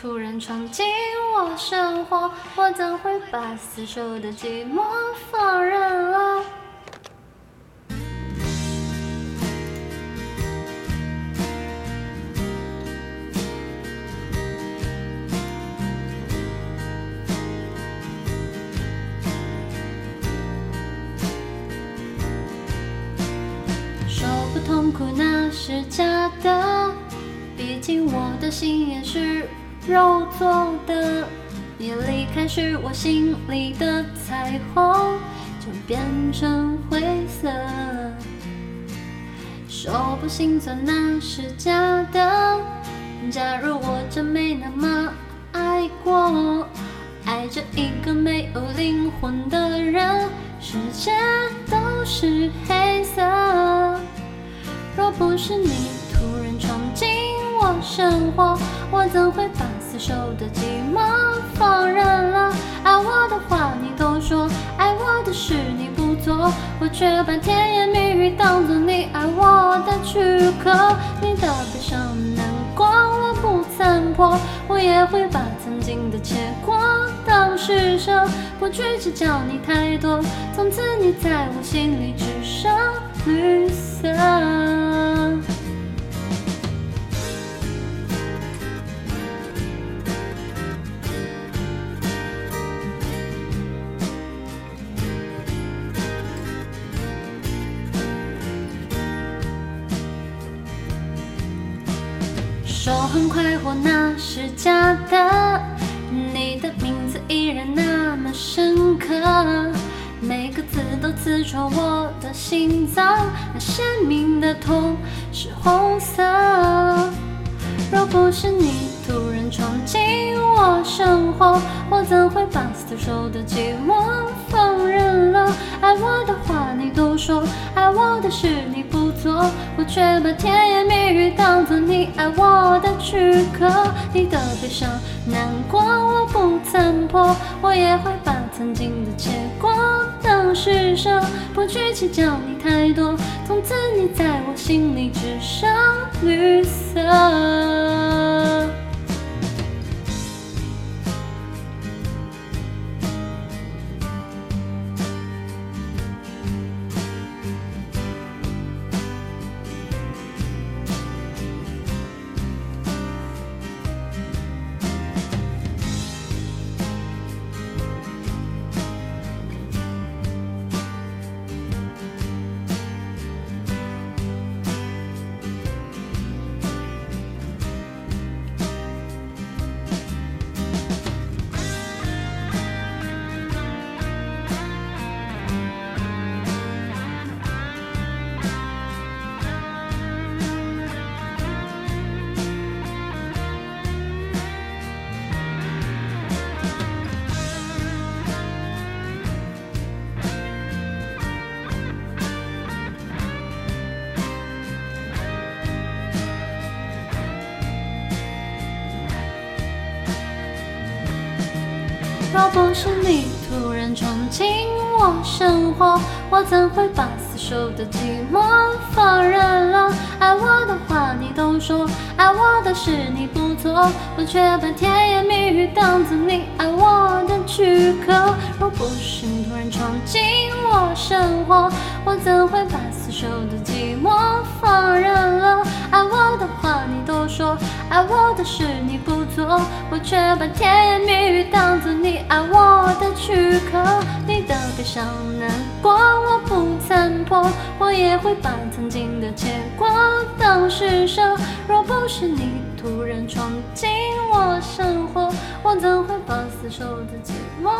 突然闯进我生活，我怎会把死守的寂寞放任了？说不痛苦那是假的，毕竟我的心也是肉做的。你离开时，我心里的彩虹就变成灰色。说不心酸那是假的，假如我真没那么爱过，爱着一个没有灵魂的人，世界都是黑色。若不是你突然闯进我生活，我怎会把死守的寂寞放任了？爱我的话你都说，爱我的事你不做，我却把甜言蜜语当作你爱我的躯壳。你的悲伤难过我不参破，我也会把曾经的结果当施舍，不去计较你太多。从此你在我心里只剩绿色。说很快活那是假的，你的名字依然那么深刻，每个字都刺穿我的心脏，那鲜明的痛是红色。若不是你突然闯进我生活，我怎会把死守的寂寞放任了？爱我的话你都说，爱我的事你不做，我却把甜言蜜语当作你爱我的躯壳。你的悲伤难过我不参破，我也会把曾经的结果当施舍，不去计较你太多。从此你在我心里只剩绿色。若不是你突然闯进我生活，我怎会把死守的寂寞放任了？爱我的话你都说，爱我的事你不做，我却把甜言蜜语当作你爱我的躯壳。若不是你突然闯进我生活，我怎会把死守的寂寞放任了？爱我的话你都说，爱我的事你不做，我却把甜言蜜语伤难过我不参破，我也会把曾经的结果当施舍。若不是你突然闯进我生活，我怎会把死守的寂寞？